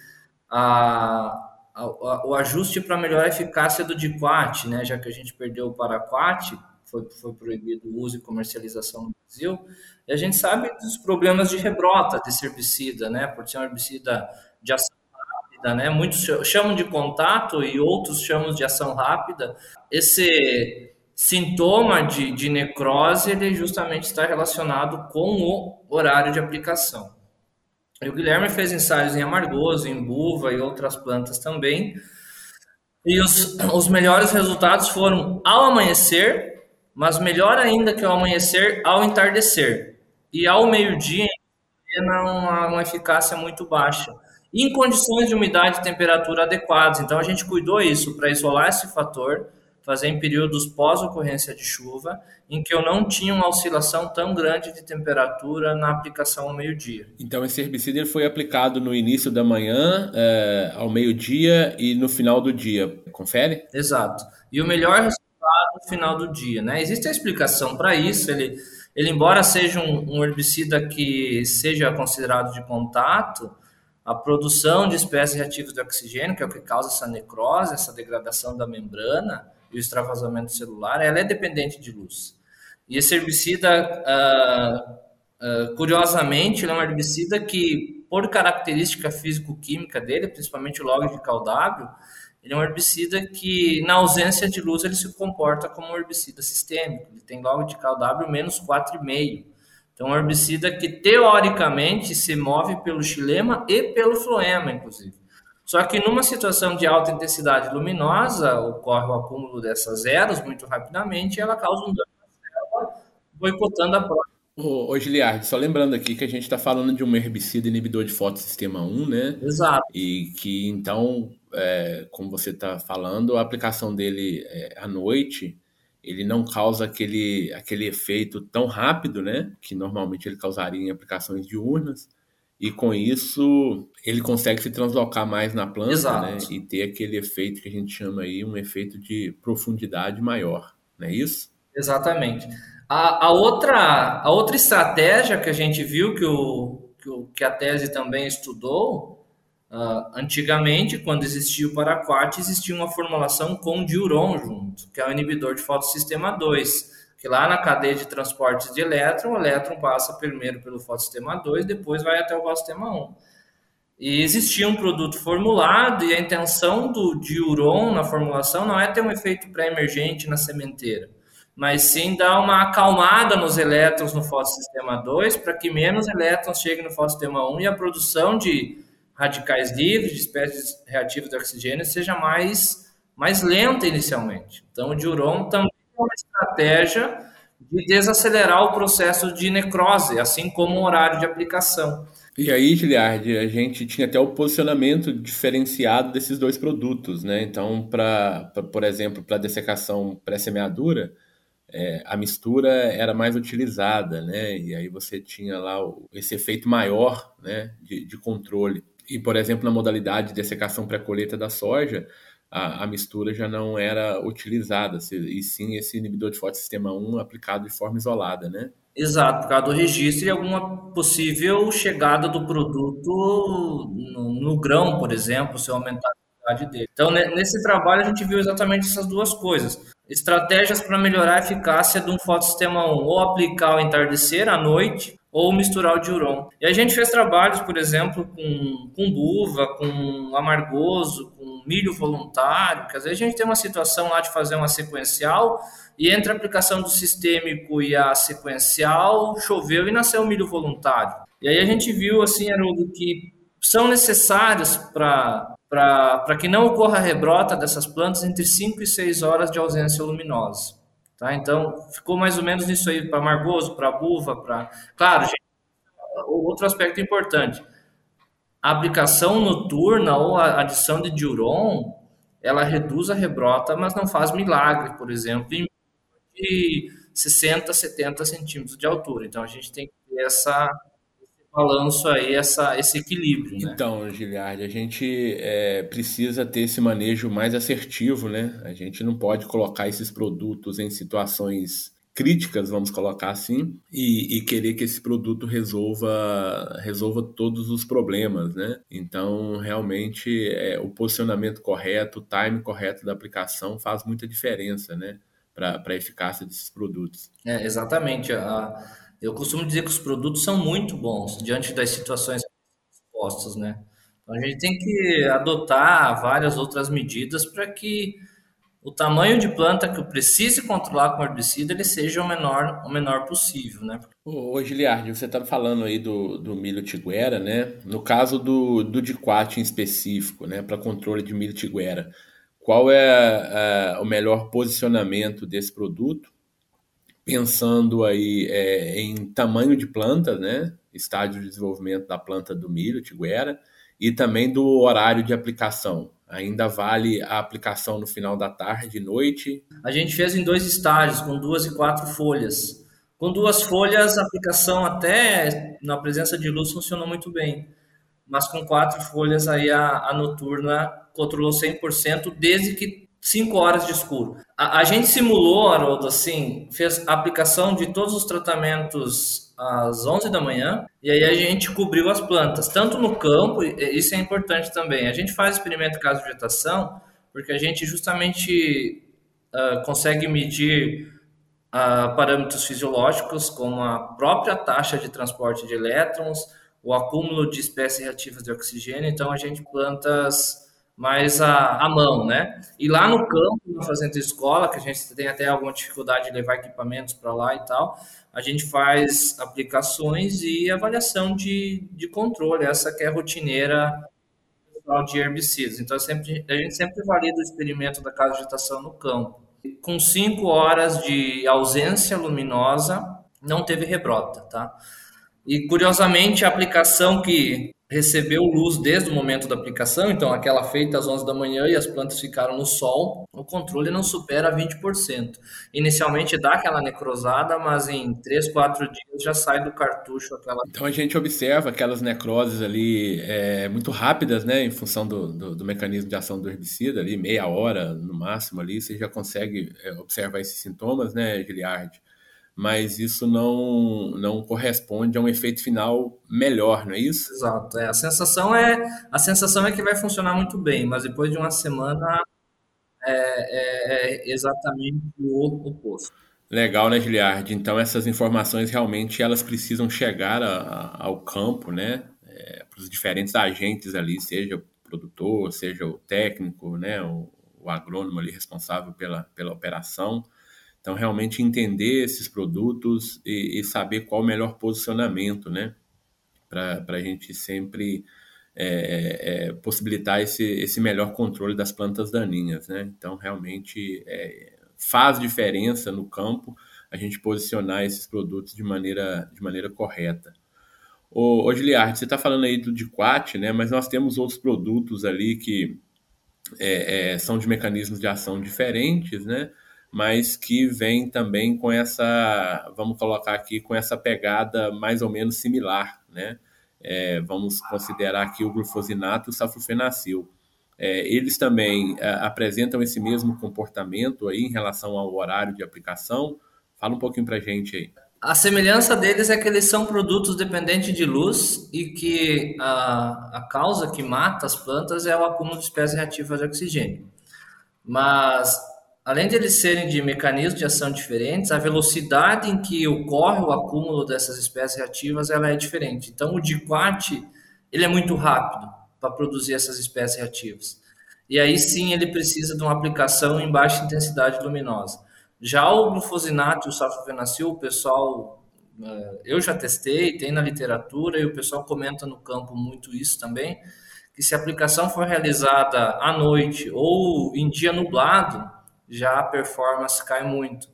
a, a, a, o ajuste para melhorar a eficácia do diquat, né? Já que a gente perdeu o paraquat, foi, foi proibido o uso e comercialização no Brasil. E a gente sabe dos problemas de rebrota desse herbicida, né? Por ser um herbicida de ação rápida, né? Muitos chamam de contato e outros chamam de ação rápida. Esse sintoma de, de necrose ele justamente está relacionado com o horário de aplicação. E o Guilherme fez ensaios em amargoso, em buva e outras plantas também. E os, os melhores resultados foram ao amanhecer, mas melhor ainda que ao amanhecer, ao entardecer. E ao meio-dia, uma, uma eficácia muito baixa em condições de umidade e temperatura adequadas. Então a gente cuidou isso para isolar esse fator, fazer em períodos pós-ocorrência de chuva, em que eu não tinha uma oscilação tão grande de temperatura na aplicação ao meio-dia. Então esse herbicida foi aplicado no início da manhã, é, ao meio-dia e no final do dia. Confere? Exato. E o melhor resultado no final do dia. Né? Existe a explicação para isso. Ele, ele, embora seja um, um herbicida que seja considerado de contato, a produção de espécies reativas de oxigênio, que é o que causa essa necrose, essa degradação da membrana e o extravasamento celular, ela é dependente de luz. E esse herbicida, uh, uh, curiosamente, ele é um herbicida que, por característica físico-química dele, principalmente o log de Caldábio, ele é um herbicida que, na ausência de luz, ele se comporta como um herbicida sistêmico. Ele tem log de Caldábio menos 4,5 então, um herbicida que teoricamente se move pelo xilema e pelo floema, inclusive. Só que numa situação de alta intensidade luminosa, ocorre o acúmulo dessas eras muito rapidamente e ela causa um dano na célula, boicotando a própria. Ô, ô Giliard, só lembrando aqui que a gente está falando de um herbicida inibidor de fotossistema 1, né? Exato. E que então, é, como você está falando, a aplicação dele é, à noite ele não causa aquele, aquele efeito tão rápido, né? Que normalmente ele causaria em aplicações diurnas. E com isso, ele consegue se translocar mais na planta, né? E ter aquele efeito que a gente chama aí, um efeito de profundidade maior, não é isso? Exatamente. A, a, outra, a outra estratégia que a gente viu que, o, que, o, que a tese também estudou Uh, antigamente, quando existia o paraquat, existia uma formulação com diuron junto, que é o inibidor de fotossistema 2, que lá na cadeia de transportes de elétron, o elétron passa primeiro pelo fotossistema 2, depois vai até o fotossistema 1. E existia um produto formulado e a intenção do diuron na formulação não é ter um efeito pré-emergente na sementeira, mas sim dar uma acalmada nos elétrons no fotossistema 2 para que menos elétrons cheguem no fotossistema 1 e a produção de radicais livres, de espécies reativas de oxigênio, seja mais, mais lenta inicialmente. Então, o diuron também é uma estratégia de desacelerar o processo de necrose, assim como o horário de aplicação. E aí, Giliard, a gente tinha até o posicionamento diferenciado desses dois produtos, né? Então, para, por exemplo, para dessecação pré-semeadura, é, a mistura era mais utilizada, né? E aí você tinha lá esse efeito maior, né, de, de controle. E, por exemplo, na modalidade de dessecação pré-colheita da soja, a, a, mistura já não era utilizada, e sim esse inibidor de fotossistema 1 aplicado de forma isolada, né? Exato, por causa do registro e alguma possível chegada do produto no, no grão, por exemplo, se aumentar a quantidade dele. Então, nesse trabalho, a gente viu exatamente essas duas coisas. estratégias para melhorar a eficácia de um fotossistema 1, ou aplicar ao entardecer, à noite, ou misturar o diuron. E a gente fez trabalhos, por exemplo, com, com buva, com amargoso, com milho voluntário, que às vezes a gente tem uma situação lá de fazer uma sequencial, e entre a aplicação do sistêmico e a sequencial, choveu e nasceu milho voluntário. E aí a gente viu, assim, Haroldo, que são necessários para que não ocorra rebrota dessas plantas entre 5 e 6 horas de ausência luminosa. Tá? Então, ficou mais ou menos isso aí para margoso, para buva, para... Claro, gente, outro aspecto importante, a aplicação noturna ou a adição de diuron, ela reduz a rebrota, mas não faz milagre, por exemplo, em de 60, 70 centímetros de altura. Então a gente tem que ter essa, balanço aí, essa, esse equilíbrio. Né? Então, Giliardi, a gente é, precisa ter esse manejo mais assertivo, né? A gente não pode colocar esses produtos em situações críticas, vamos colocar assim, e, e, querer que esse produto resolva, resolva todos os problemas, né? Então, realmente, é, o posicionamento correto, o time correto da aplicação faz muita diferença, né? para a eficácia desses produtos. É, exatamente. Eu costumo dizer que os produtos são muito bons diante das situações expostas, né? Então a gente tem que adotar várias outras medidas para que o tamanho de planta que eu precise controlar com herbicida ele seja o menor, o menor possível, né? Ô, Giliardi, você estava falando aí do, do milho tiguera, né? No caso do, do em específico, né? Para controle de milho tiguera, qual é, é o melhor posicionamento desse produto, pensando aí é, em tamanho de planta, né? estágio de desenvolvimento da planta do milho, tiguera, e também do horário de aplicação. Ainda vale a aplicação no final da tarde e noite? A gente fez em dois estágios, com duas e quatro folhas. Com duas folhas, a aplicação até na presença de luz funcionou muito bem. Mas com quatro folhas, aí a, a noturna controlou 100%, desde que 5 horas de escuro. A, a, gente simulou, Haroldo, assim, fez a aplicação de todos os tratamentos às 11 da manhã, e aí a gente cobriu as plantas, tanto no campo, isso é importante também. A gente faz experimento caso de vegetação, porque a gente justamente uh, consegue medir uh, parâmetros fisiológicos, como a própria taxa de transporte de elétrons, o acúmulo de espécies reativas de oxigênio, então a gente plantas mais a, a mão, né? E lá no campo, na fazenda escola, que a gente tem até alguma dificuldade de levar equipamentos para lá e tal, a gente faz aplicações e avaliação de, de controle, essa que é rotineira de herbicidas. Então, sempre, a gente sempre valida o experimento da casa de vegetação no campo. Com cinco horas de ausência luminosa, não teve rebrota, tá? E curiosamente, a aplicação que recebeu luz desde o momento da aplicação, então aquela feita às 11 da manhã e as plantas ficaram no sol, o controle não supera 20%. Inicialmente dá aquela necrosada, mas em 3, 4 dias já sai do cartucho aquela... Então a gente observa aquelas necroses ali é, muito rápidas, né, em função do, do, do, mecanismo de ação do herbicida, ali meia hora no máximo ali, você já consegue é, observar esses sintomas, né, Giliard? Mas isso não, não corresponde a um efeito final melhor, não é isso? Exato. É, a, sensação é, a sensação é que vai funcionar muito bem, mas depois de uma semana é, é, é exatamente o oposto. Legal, né, Giliard? Então essas informações realmente elas precisam chegar a, a, ao campo, né? É, para os diferentes agentes ali, seja o produtor, seja o técnico, né? O, o agrônomo ali responsável pela, pela operação então, realmente entender esses produtos e, e saber qual o melhor posicionamento, né? Para a gente sempre é, é, possibilitar esse, esse melhor controle das plantas daninhas, né? Então, realmente é, faz diferença no campo a gente posicionar esses produtos de maneira, de maneira correta. Ô, ô Giliard, você está falando aí do Diquat, né? Mas nós temos outros produtos ali que é, é, são de mecanismos de ação diferentes, né? Mas que vem também com essa, vamos colocar aqui, com essa pegada mais ou menos similar, né? É, vamos considerar aqui o glufosinato e o safrofenacil. É, eles também é, apresentam esse mesmo comportamento aí em relação ao horário de aplicação. Fala um pouquinho para gente aí. A semelhança deles é que eles são produtos dependentes de luz e que a, a causa que mata as plantas é o acúmulo de espécies reativas de oxigênio. Mas além de eles serem de mecanismos de ação diferentes, a velocidade em que ocorre o acúmulo dessas espécies reativas ela é diferente. Então, o diquat ele é muito rápido para produzir essas espécies reativas. E aí sim ele precisa de uma aplicação em baixa intensidade luminosa. Já o glufosinato e o sulfenacil, o pessoal, eh, eu já testei, tem na literatura e o pessoal comenta no campo muito isso também, que se a aplicação for realizada à noite ou em dia nublado, já a performance cai muito.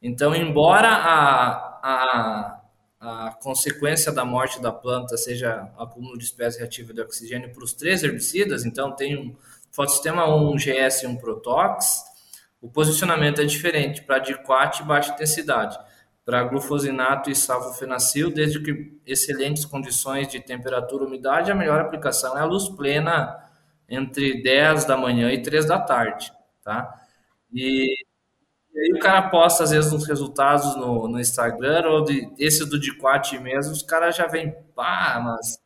Então, embora a, a, a consequência da morte da planta seja acúmulo de espécie reativa de oxigênio para os três herbicidas, então tem um fotossistema 1, um GS e um Protox, o posicionamento é diferente para diquat e baixa intensidade. Para glufosinato e salvofenacil, desde que excelentes condições de temperatura e umidade, a melhor aplicação é a luz plena entre 10 da manhã e 3 da tarde, tá? E, e aí o cara posta, às vezes, uns resultados no, no Instagram, ou de, esse do Diquat mesmo, os caras já vêm, pá, mas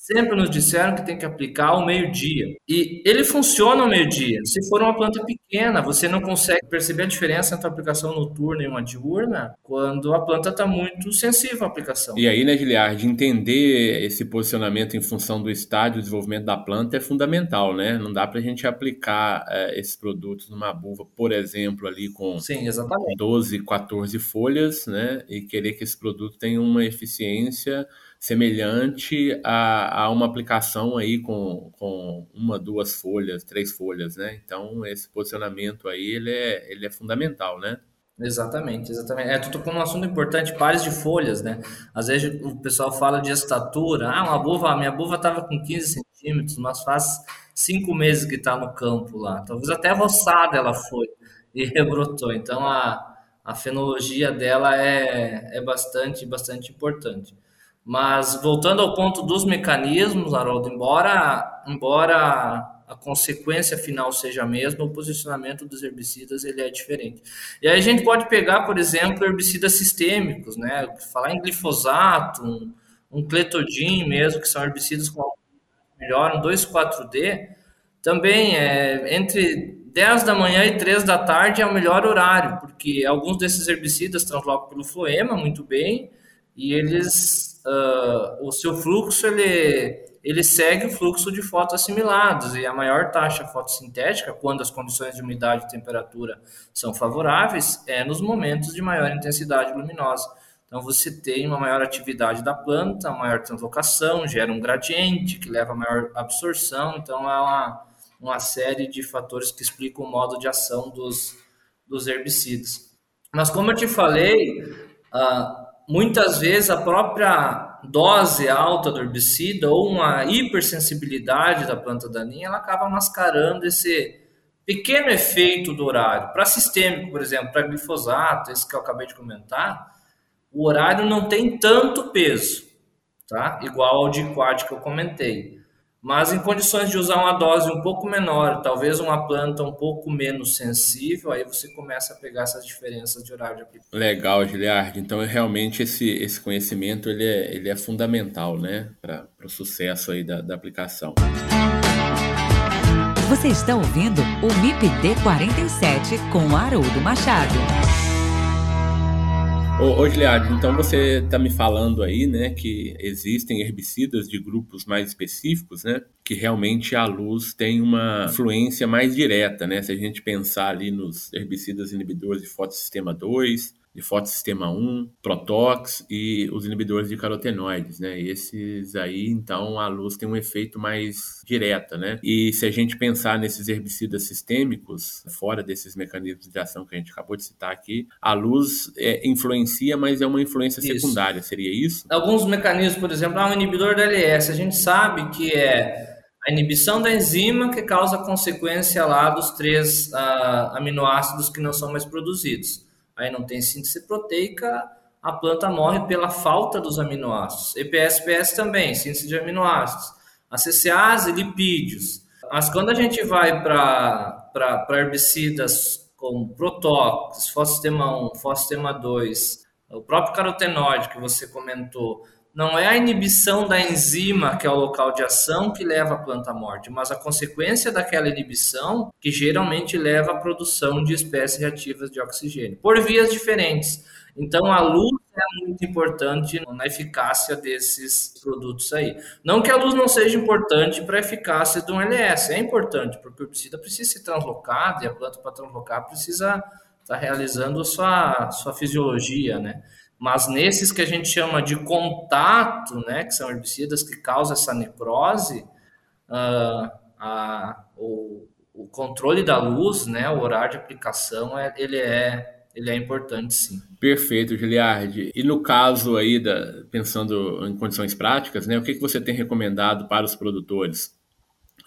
sempre nos disseram que tem que aplicar ao meio-dia. E ele funciona ao meio-dia. Se for uma planta pequena, você não consegue perceber a diferença entre a aplicação noturna e uma diurna quando a planta está muito sensível à aplicação. E aí, né, Giliard, entender esse posicionamento em função do estádio de desenvolvimento da planta é fundamental, né? Não dá para a gente aplicar é, esses produtos numa buva, por exemplo, ali com Sim, exatamente. 12, 14 folhas, né? E querer que esse produto tenha uma eficiência semelhante a, a uma aplicação aí com, com uma, duas folhas, três folhas, né? Então, esse posicionamento aí, ele é, ele é fundamental, né? Exatamente, exatamente. É, tu tocou um assunto importante, pares de folhas, né? Às vezes o pessoal fala de estatura. Ah, uma buva, minha buva estava com 15 centímetros, mas faz cinco meses que está no campo lá. Talvez até roçada ela foi e rebrotou. Então, a, a fenologia dela é, é bastante, bastante importante. Mas voltando ao ponto dos mecanismos, Haroldo, embora, embora a consequência final seja a mesma, o posicionamento dos herbicidas ele é diferente. E aí a gente pode pegar, por exemplo, herbicidas sistêmicos, né? Falar em glifosato, um, um cletodin mesmo, que são herbicidas com melhor, um 2,4-D, também é entre 10 da manhã e 3 da tarde é o melhor horário, porque alguns desses herbicidas translocam pelo floema muito bem, e eles, uh, o seu fluxo ele, ele segue o fluxo de fotoassimilados e a maior taxa fotossintética, quando as condições de umidade e temperatura são favoráveis, é nos momentos de maior intensidade luminosa. Então você tem uma maior atividade da planta, maior translocação, gera um gradiente que leva a maior absorção, então é uma, uma série de fatores que explicam o modo de ação dos, dos herbicidas. Mas como eu te falei, uh, muitas vezes a própria dose alta do herbicida ou uma hipersensibilidade da planta daninha, ela acaba mascarando esse pequeno efeito do horário. Para sistêmico, por exemplo, para glifosato, esse que eu acabei de comentar, o horário não tem tanto peso, tá? Igual ao de quad que eu comentei. Mas em condições de usar uma dose um pouco menor, talvez uma planta um pouco menos sensível, aí você começa a pegar essas diferenças de horário de aplicação. Legal, Giliard. Então, realmente, esse, esse conhecimento ele é, ele é fundamental né, para o sucesso aí da, da aplicação. Você está ouvindo o MIPD 47 com Haroldo Machado. Ô, ô então você está me falando aí, né, que existem herbicidas de grupos mais específicos, né, que realmente a luz tem uma influência mais direta, né, se a gente pensar ali nos herbicidas inibidores de fotossistema 2, de fotossistema 1, Protox e os inibidores de carotenoides, né? Esses aí, então, a luz tem um efeito mais direta, né? E se a gente pensar nesses herbicidas sistêmicos, fora desses mecanismos de ação que a gente acabou de citar aqui, a luz é, influencia, mas é uma influência isso. secundária, seria isso? Alguns mecanismos, por exemplo, ah, o inibidor da LS, a gente sabe que é a inibição da enzima que causa consequência lá dos três uh, aminoácidos que não são mais produzidos aí não tem síntese proteica, a planta morre pela falta dos aminoácidos. EPS-PS também, síntese de aminoácidos. A CCase, lipídios. Mas quando a gente vai para herbicidas como Protox, Fosstema 1, Fosstema 2, o próprio carotenoide que você comentou, não é a inibição da enzima, que é o local de ação, que leva a planta à morte, mas a consequência daquela inibição que geralmente leva à produção de espécies reativas de oxigênio, por vias diferentes. Então, a luz é muito importante na eficácia desses produtos aí. Não que a luz não seja importante para a eficácia de um LS, é importante, porque o herbicida precisa ser translocado e a planta para translocar precisa estar tá realizando sua, sua fisiologia, né? Mas nesses que a gente chama de contato, né, que são herbicidas que causam essa necrose, uh, a, o, o, controle da luz, né, o horário de aplicação, é, ele, é, ele é importante sim. Perfeito, Giliardi. E no caso aí, da, pensando em condições práticas, né, o que, que você tem recomendado para os produtores?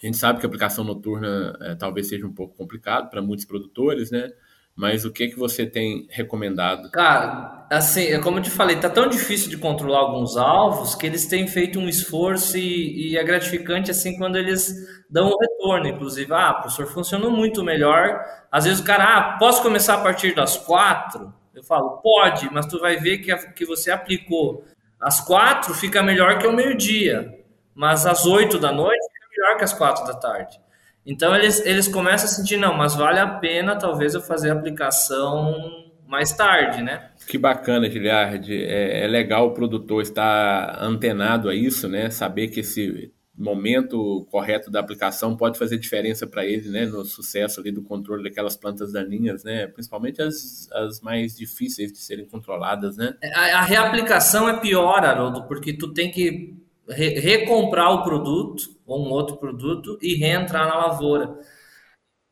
A gente sabe que a aplicação noturna é, talvez seja um pouco complicado para muitos produtores, né? Mas o que que você tem recomendado? Cara, assim, é como eu te falei, tá tão difícil de controlar alguns alvos que eles têm feito um esforço e, e é gratificante assim quando eles dão um retorno. Inclusive, ah, professor, funcionou muito melhor. Às vezes o cara, ah, posso começar a partir das quatro? Eu falo, pode, mas tu vai ver que, a, que você aplicou às quatro fica melhor que ao meio-dia, mas às oito da noite fica melhor que às quatro da tarde. Então eles, eles começam a sentir, não, mas vale a pena talvez eu fazer a aplicação mais tarde, né? Que bacana, Giliard. É, é legal o produtor estar antenado a isso, né? Saber que esse momento correto da aplicação pode fazer diferença para ele, né, no sucesso ali do controle daquelas plantas daninhas, né, principalmente as, as mais difíceis de serem controladas, né. A, a reaplicação é pior, Haroldo, porque tu tem que re recomprar o produto ou um outro produto e reentrar na lavoura.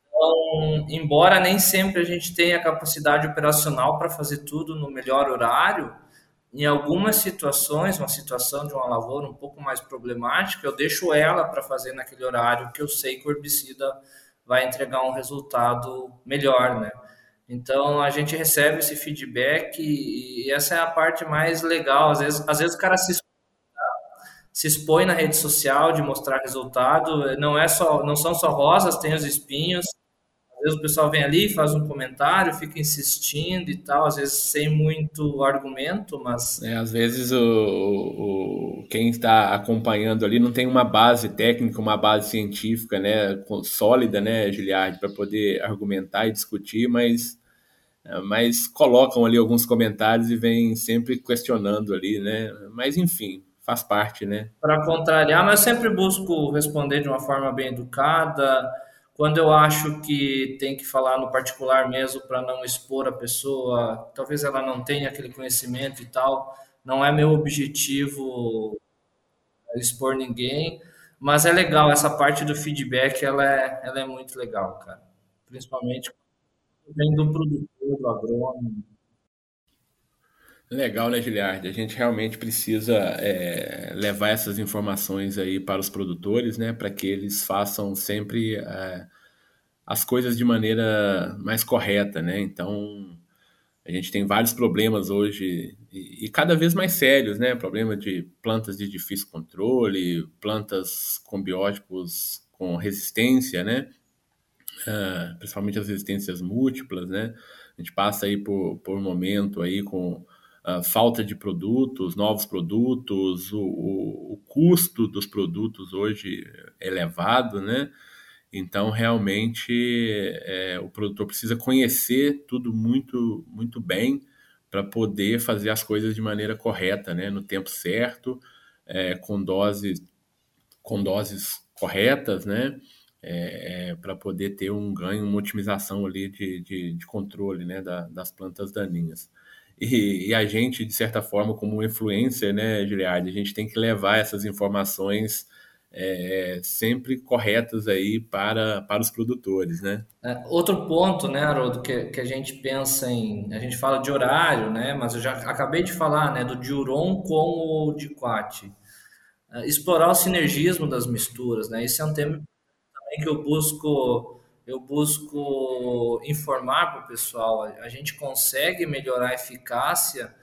Então, embora nem sempre a gente tenha capacidade operacional para fazer tudo no melhor horário, em algumas situações, uma situação de uma lavoura um pouco mais problemática, eu deixo ela para fazer naquele horário que eu sei que o herbicida vai entregar um resultado melhor, né? Então a gente recebe esse feedback e, essa é a parte mais legal. Às vezes, às vezes o cara se se expõe na rede social de mostrar resultado. Não é só, não são só rosas, tem os espinhos. Às vezes o pessoal vem ali, faz um comentário, fica insistindo e tal, às vezes sem muito argumento, mas. É, às vezes o, o, quem está acompanhando ali não tem uma base técnica, uma base científica, né, sólida, né, Giliard, para poder argumentar e discutir, mas mas colocam ali alguns comentários e vêm sempre questionando ali, né? Mas enfim, faz parte, né? Para contrariar, mas eu sempre busco responder de uma forma bem educada. Quando eu acho que tem que falar no particular mesmo para não expor a pessoa, talvez ela não tenha aquele conhecimento e tal, não é meu objetivo expor ninguém, mas é legal essa parte do feedback, ela é, ela é muito legal, cara. Principalmente vem do produtor, do agrônomo. Legal, né, Giliard? A gente realmente precisa é, levar essas informações aí para os produtores, né, para que eles façam sempre é, as coisas de maneira mais correta, né? Então, a gente tem vários problemas hoje e, e cada vez mais sérios, né? Problema de plantas de difícil controle, plantas com biótipos com resistência, né? Uh, principalmente as resistências múltiplas, né? A gente passa aí por, por um momento aí com uh, falta de produtos, novos produtos, o, o, o, custo dos produtos hoje elevado, né? Então, realmente, é, o produtor precisa conhecer tudo muito, muito bem para poder fazer as coisas de maneira correta, né? No tempo certo, é, com doses com doses corretas, né? É, é, para poder ter um ganho, uma otimização ali de, de, de controle né, da, das plantas daninhas. E, e, a gente, de certa forma, como influencer, né, Giliard, a gente tem que levar essas informações é, sempre corretas aí para, para os produtores, né? É, outro ponto, né, Haroldo, que, que a gente pensa em, a gente fala de horário, né, mas eu já acabei de falar, né, do diuron com o diquat. É, explorar o sinergismo das misturas, né, esse é um tema também que eu busco eu busco informar para o pessoal. A gente consegue melhorar a eficácia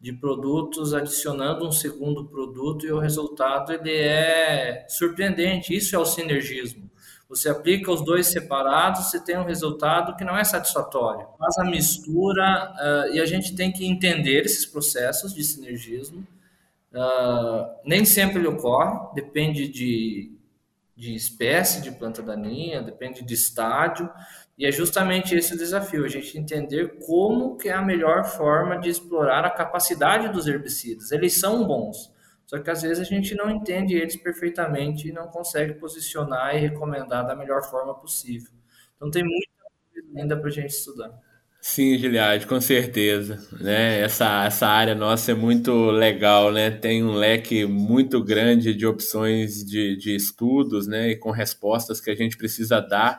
de produtos adicionando um segundo produto e o resultado ele é surpreendente. Isso é o sinergismo. Você aplica os dois separados, você tem um resultado que não é satisfatório. Faz a mistura uh, e a gente tem que entender esses processos de sinergismo Uh, nem sempre ele ocorre, depende de, de espécie de planta daninha, depende de estádio, e é justamente esse o desafio, a gente entender como que é a melhor forma de explorar a capacidade dos herbicidas. Eles são bons, só que às vezes a gente não entende eles perfeitamente e não consegue posicionar e recomendar da melhor forma possível. Então tem muita coisa ainda para a gente estudar. Sim, Giliard, com certeza. Né? Essa, essa área nossa é muito legal, né? Tem um leque muito grande de opções de, de estudos, né? E com respostas que a gente precisa dar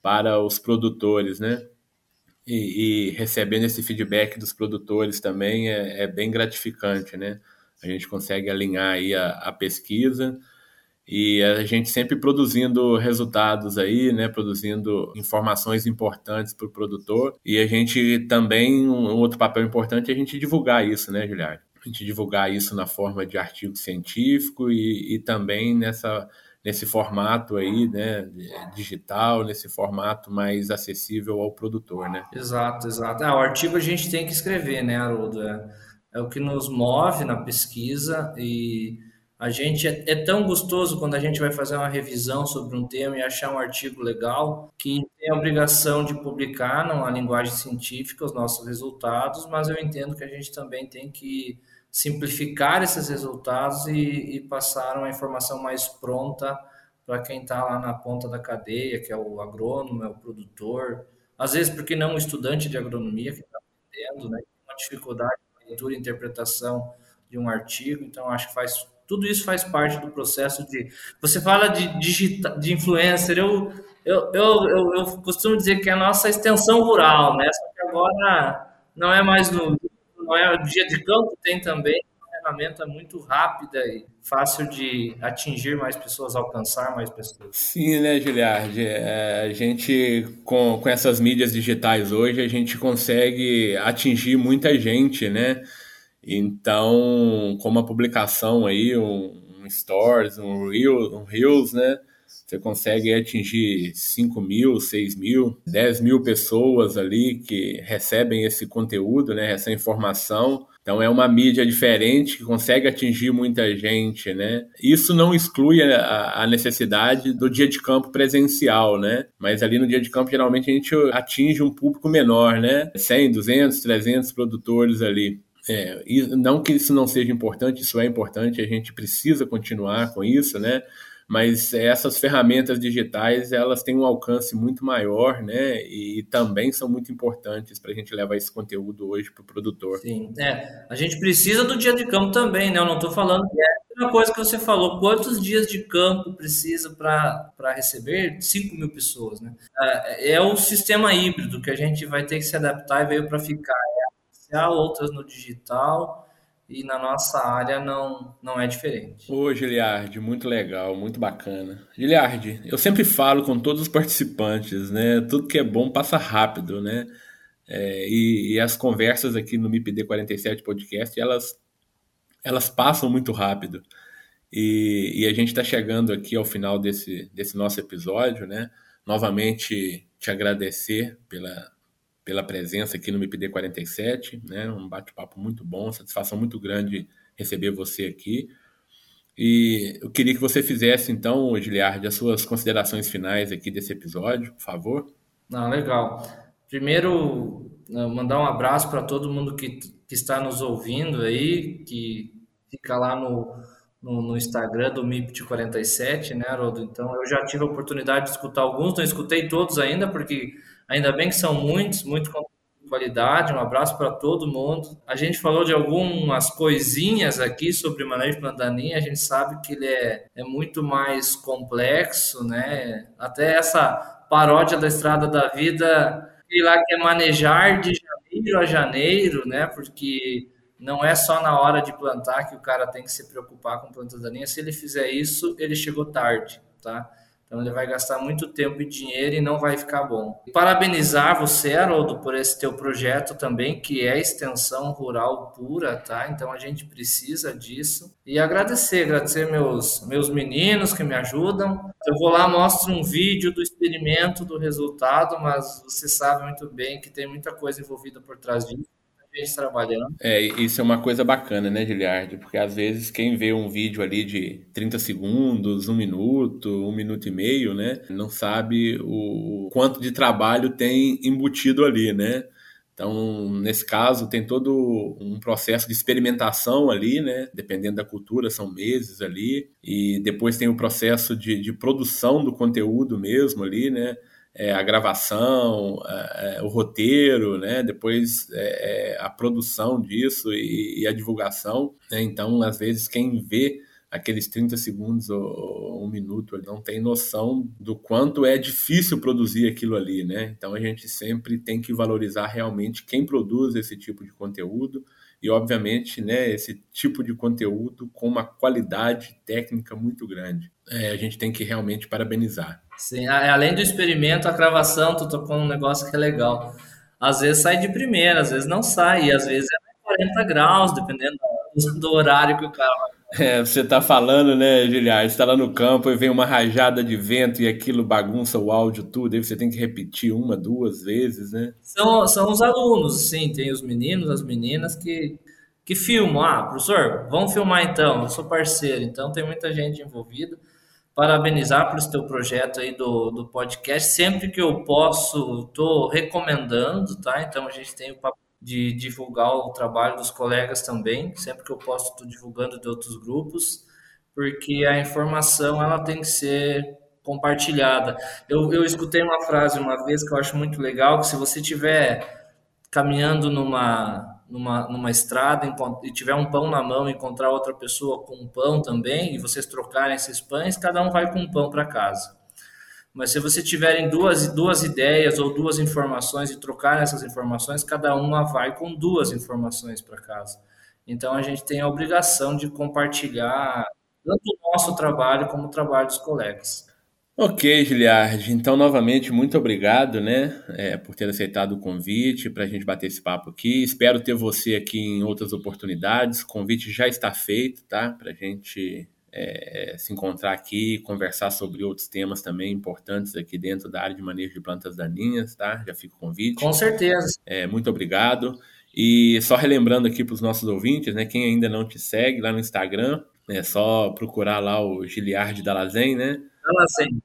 para os produtores, né? E, e recebendo esse feedback dos produtores também é, é, bem gratificante, né? A gente consegue alinhar aí a, a pesquisa e a gente sempre produzindo resultados aí, né, produzindo informações importantes para o produtor e a gente também, um outro papel importante é a gente divulgar isso, né, Juliano? A gente divulgar isso na forma de artigo científico e, e também nessa, nesse formato aí, né, digital, nesse formato mais acessível ao produtor, né? Exato, exato. Ah, o artigo a gente tem que escrever, né, Haroldo? É, é o que nos move na pesquisa e a gente é, é, tão gostoso quando a gente vai fazer uma revisão sobre um tema e achar um artigo legal que tem a obrigação de publicar numa linguagem científica os nossos resultados, mas eu entendo que a gente também tem que simplificar esses resultados e, e passar uma informação mais pronta para quem está lá na ponta da cadeia, que é o agrônomo, é o produtor, às vezes porque não o estudante de agronomia que está aprendendo, né, uma dificuldade de leitura e interpretação de um artigo, então acho que faz tudo isso faz parte do processo de. Você fala de, digita, de influencer, eu, eu, eu, eu, eu costumo dizer que é a nossa extensão rural, né? Só que agora não é mais no. Não é o dia de campo, tem também uma ferramenta muito rápida e fácil de atingir mais pessoas, alcançar mais pessoas. Sim, né, Giliard? É, a gente, com, com essas mídias digitais hoje, a gente consegue atingir muita gente, né? Então, com uma publicação aí, um, um Stories, um, Reel, um Reels, né? Você consegue atingir 5 mil, 6 mil, 10 mil pessoas ali que recebem esse conteúdo, né? Essa informação. Então é uma mídia diferente que consegue atingir muita gente, né? Isso não exclui a, a, necessidade do dia de campo presencial, né? Mas ali no dia de campo geralmente a gente atinge um público menor, né? 100, 200, 300 produtores ali. É, e não que isso não seja importante, isso é importante, a gente precisa continuar com isso, né? Mas essas ferramentas digitais elas têm um alcance muito maior, né? E também são muito importantes para a gente levar esse conteúdo hoje para o produtor. Sim, é. A gente precisa do dia de campo também, né? Eu não estou falando que é uma coisa que você falou. Quantos dias de campo precisa para receber 5 mil pessoas, né? É, é o sistema híbrido que a gente vai ter que se adaptar e veio para ficar presencial, outras no digital, e na nossa área não, não é diferente. Ô, Giliard, muito legal, muito bacana. Giliard, eu sempre falo com todos os participantes, né? Tudo que é bom passa rápido, né? É, e, e, as conversas aqui no MIPD 47 Podcast, elas, elas passam muito rápido. E, e a gente está chegando aqui ao final desse, desse nosso episódio, né? Novamente te agradecer pela, pela presença aqui no MIPD 47, né? Um bate-papo muito bom, satisfação muito grande receber você aqui. E eu queria que você fizesse, então, Giliard, as suas considerações finais aqui desse episódio, por favor. Ah, legal. Primeiro, né, mandar um abraço para todo mundo que, que está nos ouvindo aí, que fica lá no, no, no Instagram do MIPT47, né, Haroldo? Então, eu já tive a oportunidade de escutar alguns, não escutei todos ainda, porque Ainda bem que são muitos, muito de qualidade. Um abraço para todo mundo. A gente falou de algumas coisinhas aqui sobre manejo plantaninha. A gente sabe que ele é, é muito mais complexo, né? Até essa paródia da Estrada da Vida, que lá quer manejar de janeiro a janeiro, né? Porque não é só na hora de plantar que o cara tem que se preocupar com plantas daninhas. Se ele fizer isso, ele chegou tarde, tá? Então ele vai gastar muito tempo e dinheiro e não vai ficar bom. Parabenizar você, Haroldo, por esse teu projeto também, que é extensão rural pura, tá? Então a gente precisa disso. E agradecer, agradecer meus, meus meninos que me ajudam. Eu vou lá, mostro um vídeo do experimento, do resultado, mas você sabe muito bem que tem muita coisa envolvida por trás disso trabalhando. É, isso é uma coisa bacana, né, Giliardi? Porque às vezes quem vê um vídeo ali de 30 segundos, um minuto, um minuto e meio, né, não sabe o quanto de trabalho tem embutido ali, né? Então, nesse caso, tem todo um processo de experimentação ali, né? Dependendo da cultura, são meses ali. E depois tem o processo de, de produção do conteúdo mesmo ali, né? É, a gravação, é, é o roteiro, né? depois é, é, a produção disso e, e a divulgação. Né? Então, às vezes, quem vê aqueles 30 segundos ou, um minuto, ele não tem noção do quanto é difícil produzir aquilo ali, né? Então a gente sempre tem que valorizar realmente quem produz esse tipo de conteúdo e, obviamente, né, esse tipo de conteúdo com uma qualidade técnica muito grande. É, a gente tem que realmente parabenizar. Sim, além do experimento, a gravação, tu tocou um negócio que é legal. Às vezes sai de primeira, às vezes não sai, e às vezes é 40 graus, dependendo do horário que o cara é, você está falando, né, Giliard? Você está lá no campo e vem uma rajada de vento e aquilo bagunça o áudio tudo, aí você tem que repetir uma, duas vezes, né? São, são os alunos, sim, tem os meninos, as meninas que, que filmam. Ah, professor, vamos filmar então, eu sou parceiro, então tem muita gente envolvida. Parabenizar por esse teu projeto aí do, do podcast. Sempre que eu posso, estou recomendando, tá? Então a gente tem o papo de divulgar o trabalho dos colegas também. Sempre que eu posso, estou divulgando de outros grupos, porque a informação ela tem que ser compartilhada. Eu, eu escutei uma frase uma vez que eu acho muito legal, que se você estiver caminhando numa, numa, numa estrada e tiver um pão na mão, encontrar outra pessoa com um pão também, e vocês trocarem esses pães, cada um vai com um pão para casa. Mas se você tiverem duas, duas ideias ou duas informações e trocar essas informações, cada uma vai com duas informações para casa. Então a gente tem a obrigação de compartilhar tanto o nosso trabalho como o trabalho dos colegas. Ok, Giliard. Então, novamente, muito obrigado, né, é, por ter aceitado o convite para a gente bater esse papo aqui. Espero ter você aqui em outras oportunidades. O convite já está feito, tá, para a gente é, se encontrar aqui, conversar sobre outros temas também importantes aqui dentro da área de manejo de plantas daninhas, tá? Já fica o convite. Com certeza. É, muito obrigado. E só relembrando aqui para os nossos ouvintes, né? Quem ainda não te segue lá no Instagram, é só procurar lá o Giliard Dalazen, né? Dalazen.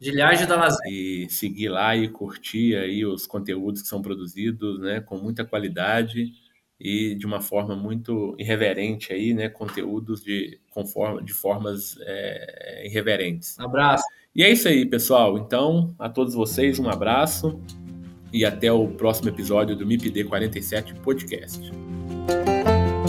Giliard Dalazen. E seguir lá e curtir aí os conteúdos que são produzidos, né? Com muita qualidade e de uma forma muito irreverente aí, né? Conteúdos de, conforme, de formas é, irreverentes. abraço. E é isso aí, pessoal. Então, a todos vocês, um abraço e até o próximo episódio do MIPD 47 Podcast.